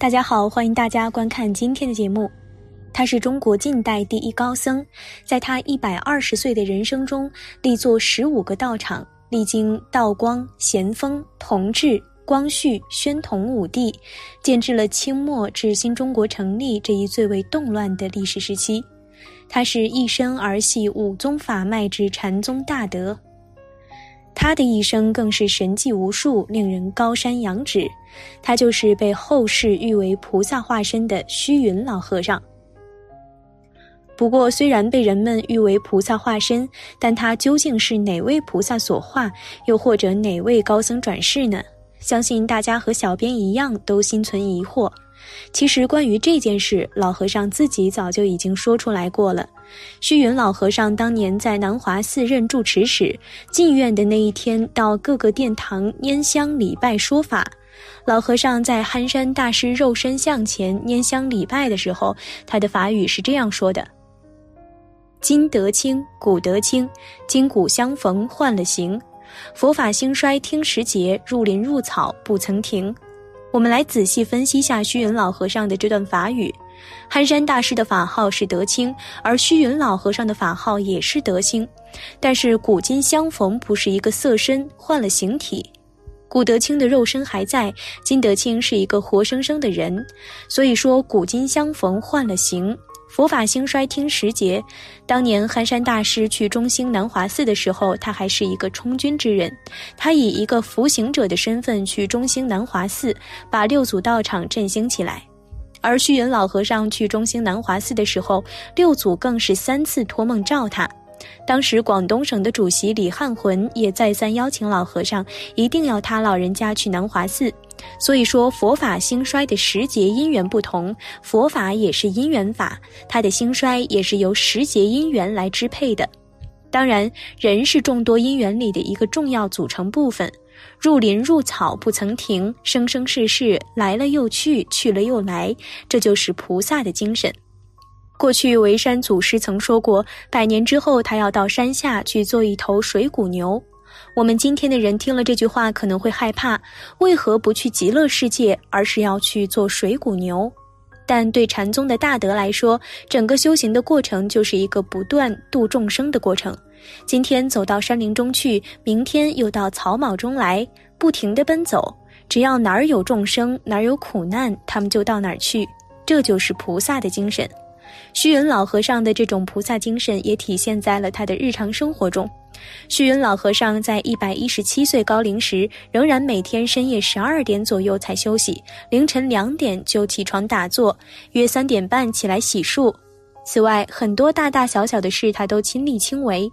大家好，欢迎大家观看今天的节目。他是中国近代第一高僧，在他一百二十岁的人生中，立作十五个道场，历经道光、咸丰、同治、光绪、宣统五帝，见证了清末至新中国成立这一最为动乱的历史时期。他是一生儿系五宗法脉之禅宗大德。他的一生更是神迹无数，令人高山仰止。他就是被后世誉为菩萨化身的虚云老和尚。不过，虽然被人们誉为菩萨化身，但他究竟是哪位菩萨所化，又或者哪位高僧转世呢？相信大家和小编一样都心存疑惑。其实，关于这件事，老和尚自己早就已经说出来过了。虚云老和尚当年在南华寺任住持时，进院的那一天，到各个殿堂拈香礼拜说法。老和尚在憨山大师肉身像前拈香礼拜的时候，他的法语是这样说的：“今得清，古得清，今古相逢换了形，佛法兴衰听时节，入林入草不曾停。”我们来仔细分析下虚云老和尚的这段法语。憨山大师的法号是德清，而虚云老和尚的法号也是德清。但是古今相逢不是一个色身，换了形体。古德清的肉身还在，今德清是一个活生生的人。所以说古今相逢换了形。佛法兴衰听时节。当年憨山大师去中兴南华寺的时候，他还是一个充军之人。他以一个服刑者的身份去中兴南华寺，把六祖道场振兴起来。而虚云老和尚去中兴南华寺的时候，六祖更是三次托梦召他。当时广东省的主席李汉魂也再三邀请老和尚，一定要他老人家去南华寺。所以说，佛法兴衰的时节因缘不同，佛法也是因缘法，它的兴衰也是由时节因缘来支配的。当然，人是众多因缘里的一个重要组成部分。入林入草不曾停，生生世世来了又去，去了又来，这就是菩萨的精神。过去维山祖师曾说过，百年之后他要到山下去做一头水谷牛。我们今天的人听了这句话可能会害怕，为何不去极乐世界，而是要去做水谷牛？但对禅宗的大德来说，整个修行的过程就是一个不断度众生的过程。今天走到山林中去，明天又到草莽中来，不停地奔走。只要哪儿有众生，哪儿有苦难，他们就到哪儿去。这就是菩萨的精神。虚云老和尚的这种菩萨精神，也体现在了他的日常生活中。虚云老和尚在一百一十七岁高龄时，仍然每天深夜十二点左右才休息，凌晨两点就起床打坐，约三点半起来洗漱。此外，很多大大小小的事他都亲力亲为。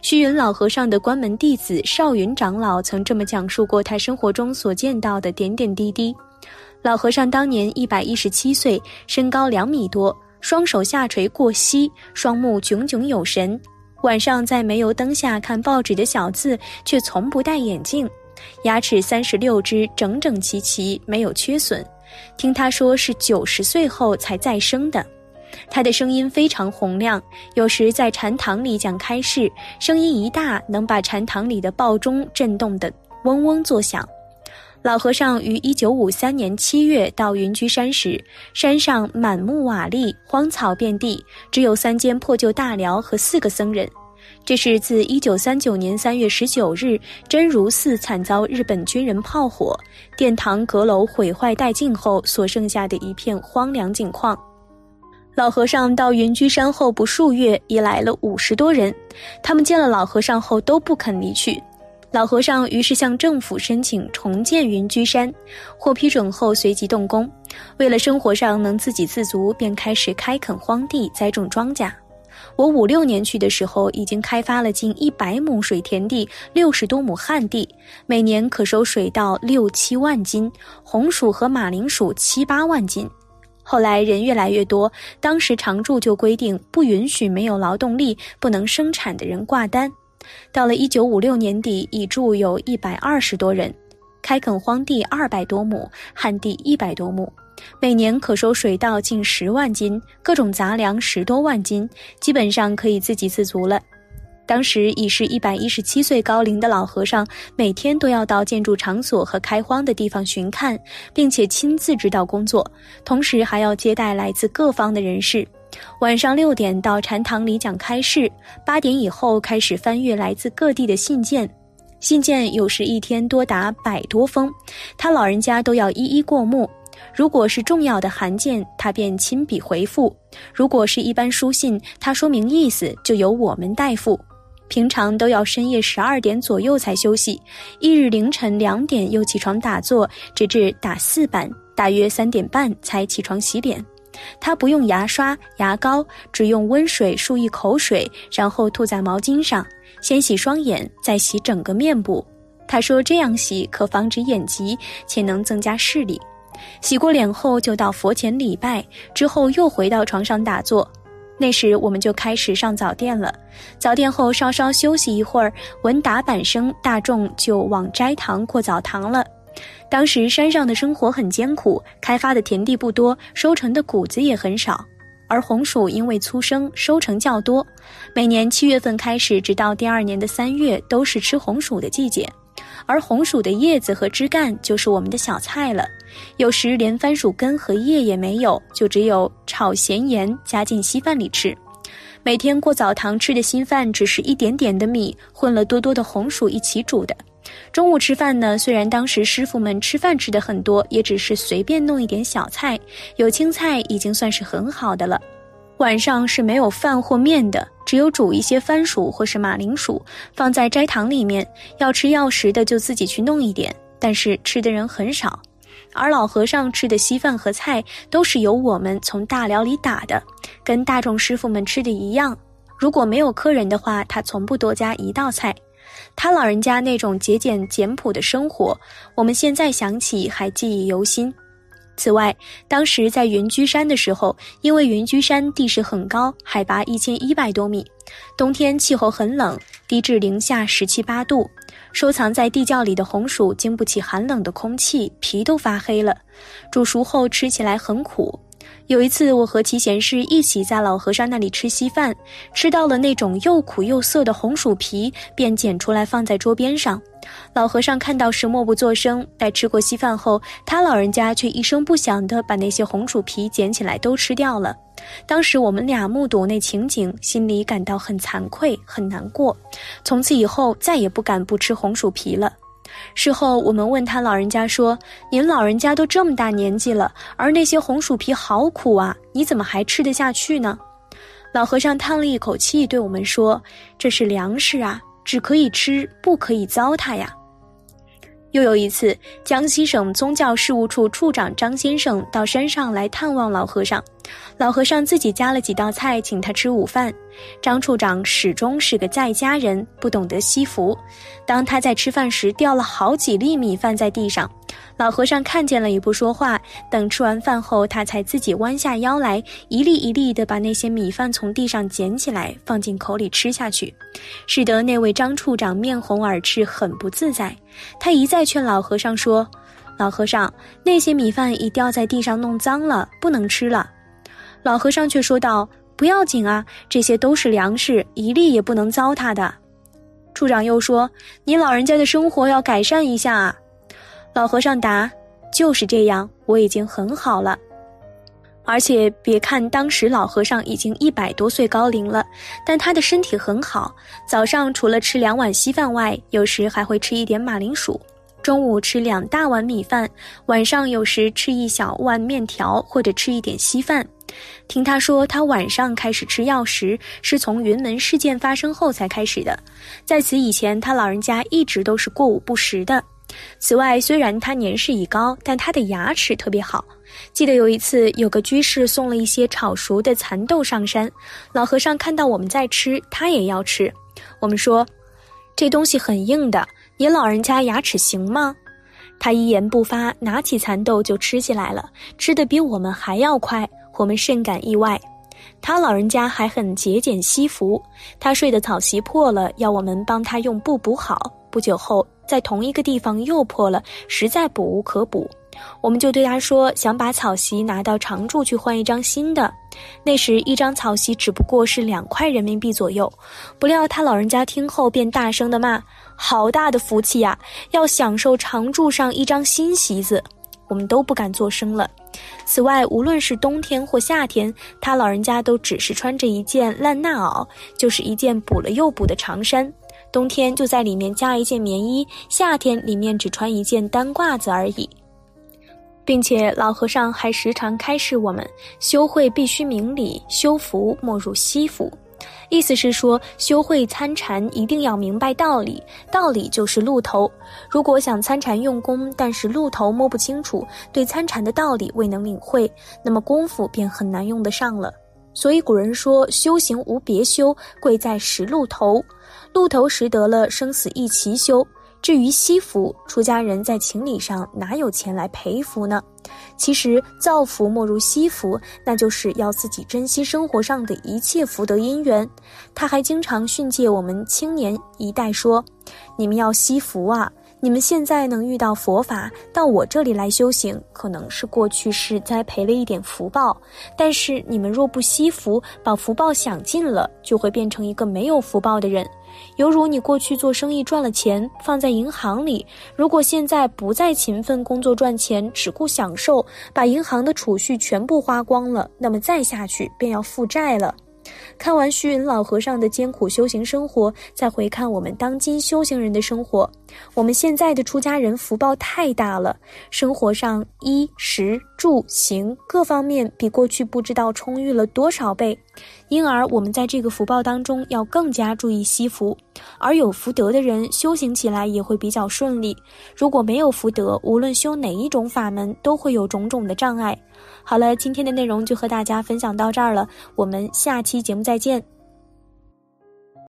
虚云老和尚的关门弟子少云长老曾这么讲述过他生活中所见到的点点滴滴。老和尚当年一百一十七岁，身高两米多，双手下垂过膝，双目炯炯有神。晚上在煤油灯下看报纸的小字，却从不戴眼镜，牙齿三十六只，整整齐齐，没有缺损。听他说是九十岁后才再生的。他的声音非常洪亮，有时在禅堂里讲开示，声音一大，能把禅堂里的报钟震动得嗡嗡作响。老和尚于一九五三年七月到云居山时，山上满目瓦砾，荒草遍地，只有三间破旧大寮和四个僧人。这是自一九三九年三月十九日真如寺惨遭日本军人炮火，殿堂阁楼毁坏殆尽后所剩下的一片荒凉景况。老和尚到云居山后不数月，已来了五十多人，他们见了老和尚后都不肯离去。老和尚于是向政府申请重建云居山，获批准后随即动工。为了生活上能自给自足，便开始开垦荒地，栽种庄稼。我五六年去的时候，已经开发了近一百亩水田地，六十多亩旱地，每年可收水稻六七万斤，红薯和马铃薯七八万斤。后来人越来越多，当时常住就规定不允许没有劳动力、不能生产的人挂单。到了一九五六年底，已住有一百二十多人，开垦荒地二百多亩，旱地一百多亩，每年可收水稻近十万斤，各种杂粮十多万斤，基本上可以自给自足了。当时已是一百一十七岁高龄的老和尚，每天都要到建筑场所和开荒的地方巡看，并且亲自指导工作，同时还要接待来自各方的人士。晚上六点到禅堂里讲开示，八点以后开始翻阅来自各地的信件，信件有时一天多达百多封，他老人家都要一一过目。如果是重要的函件，他便亲笔回复；如果是一般书信，他说明意思就由我们代付。平常都要深夜十二点左右才休息，一日凌晨两点又起床打坐，直至打四板，大约三点半才起床洗脸。他不用牙刷、牙膏，只用温水漱一口水，然后吐在毛巾上，先洗双眼，再洗整个面部。他说这样洗可防止眼疾，且能增加视力。洗过脸后就到佛前礼拜，之后又回到床上打坐。那时我们就开始上早殿了。早殿后稍稍休息一会儿，闻打板声，大众就往斋堂过澡堂了。当时山上的生活很艰苦，开发的田地不多，收成的谷子也很少。而红薯因为粗生，收成较多。每年七月份开始，直到第二年的三月，都是吃红薯的季节。而红薯的叶子和枝干就是我们的小菜了。有时连番薯根和叶也没有，就只有炒咸盐加进稀饭里吃。每天过澡堂吃的稀饭只是一点点的米混了多多的红薯一起煮的。中午吃饭呢，虽然当时师傅们吃饭吃的很多，也只是随便弄一点小菜，有青菜已经算是很好的了。晚上是没有饭或面的，只有煮一些番薯或是马铃薯放在斋堂里面，要吃要食的就自己去弄一点，但是吃的人很少。而老和尚吃的稀饭和菜都是由我们从大寮里打的，跟大众师傅们吃的一样。如果没有客人的话，他从不多加一道菜。他老人家那种节俭简朴的生活，我们现在想起还记忆犹新。此外，当时在云居山的时候，因为云居山地势很高，海拔一千一百多米，冬天气候很冷，低至零下十七八度。收藏在地窖里的红薯经不起寒冷的空气，皮都发黑了，煮熟后吃起来很苦。有一次，我和齐贤士一起在老和尚那里吃稀饭，吃到了那种又苦又涩的红薯皮，便捡出来放在桌边上。老和尚看到时默不作声。待吃过稀饭后，他老人家却一声不响地把那些红薯皮捡起来都吃掉了。当时我们俩目睹那情景，心里感到很惭愧、很难过。从此以后，再也不敢不吃红薯皮了。事后，我们问他老人家说：“您老人家都这么大年纪了，而那些红薯皮好苦啊，你怎么还吃得下去呢？”老和尚叹了一口气，对我们说：“这是粮食啊，只可以吃，不可以糟蹋呀。”又有一次，江西省宗教事务处处长张先生到山上来探望老和尚，老和尚自己加了几道菜请他吃午饭。张处长始终是个在家人，不懂得惜福。当他在吃饭时掉了好几粒米饭在地上，老和尚看见了也不说话。等吃完饭后，他才自己弯下腰来，一粒一粒地把那些米饭从地上捡起来放进口里吃下去，使得那位张处长面红耳赤，很不自在。他一再劝老和尚说：“老和尚，那些米饭已掉在地上，弄脏了，不能吃了。”老和尚却说道：“不要紧啊，这些都是粮食，一粒也不能糟蹋的。”处长又说：“你老人家的生活要改善一下啊。”老和尚答：“就是这样，我已经很好了。而且别看当时老和尚已经一百多岁高龄了，但他的身体很好。早上除了吃两碗稀饭外，有时还会吃一点马铃薯；中午吃两大碗米饭；晚上有时吃一小碗面条，或者吃一点稀饭。”听他说，他晚上开始吃药时是从云门事件发生后才开始的，在此以前，他老人家一直都是过午不食的。此外，虽然他年事已高，但他的牙齿特别好。记得有一次，有个居士送了一些炒熟的蚕豆上山，老和尚看到我们在吃，他也要吃。我们说，这东西很硬的，您老人家牙齿行吗？他一言不发，拿起蚕豆就吃起来了，吃得比我们还要快。我们甚感意外，他老人家还很节俭惜福。他睡的草席破了，要我们帮他用布补好。不久后，在同一个地方又破了，实在补无可补。我们就对他说，想把草席拿到常住去换一张新的。那时一张草席只不过是两块人民币左右。不料他老人家听后便大声的骂：“好大的福气呀！要享受常住上一张新席子。”我们都不敢作声了。此外，无论是冬天或夏天，他老人家都只是穿着一件烂衲袄，就是一件补了又补的长衫。冬天就在里面加一件棉衣，夏天里面只穿一件单褂子而已。并且老和尚还时常开示我们：修会必须明理，修福莫入西福。意思是说，修会参禅一定要明白道理，道理就是路头。如果想参禅用功，但是路头摸不清楚，对参禅的道理未能领会，那么功夫便很难用得上了。所以古人说，修行无别修，贵在识路头。路头识得了，生死一齐修。至于惜福，出家人在情理上哪有钱来赔福呢？其实造福莫如惜福，那就是要自己珍惜生活上的一切福德因缘。他还经常训诫我们青年一代说：“你们要惜福啊！你们现在能遇到佛法，到我这里来修行，可能是过去世栽培了一点福报。但是你们若不惜福，把福报享尽了，就会变成一个没有福报的人。”犹如你过去做生意赚了钱放在银行里，如果现在不再勤奋工作赚钱，只顾享受，把银行的储蓄全部花光了，那么再下去便要负债了。看完虚云老和尚的艰苦修行生活，再回看我们当今修行人的生活，我们现在的出家人福报太大了，生活上衣食住行各方面比过去不知道充裕了多少倍。因而，我们在这个福报当中要更加注意惜福，而有福德的人修行起来也会比较顺利。如果没有福德，无论修哪一种法门，都会有种种的障碍。好了，今天的内容就和大家分享到这儿了，我们下期节目再见。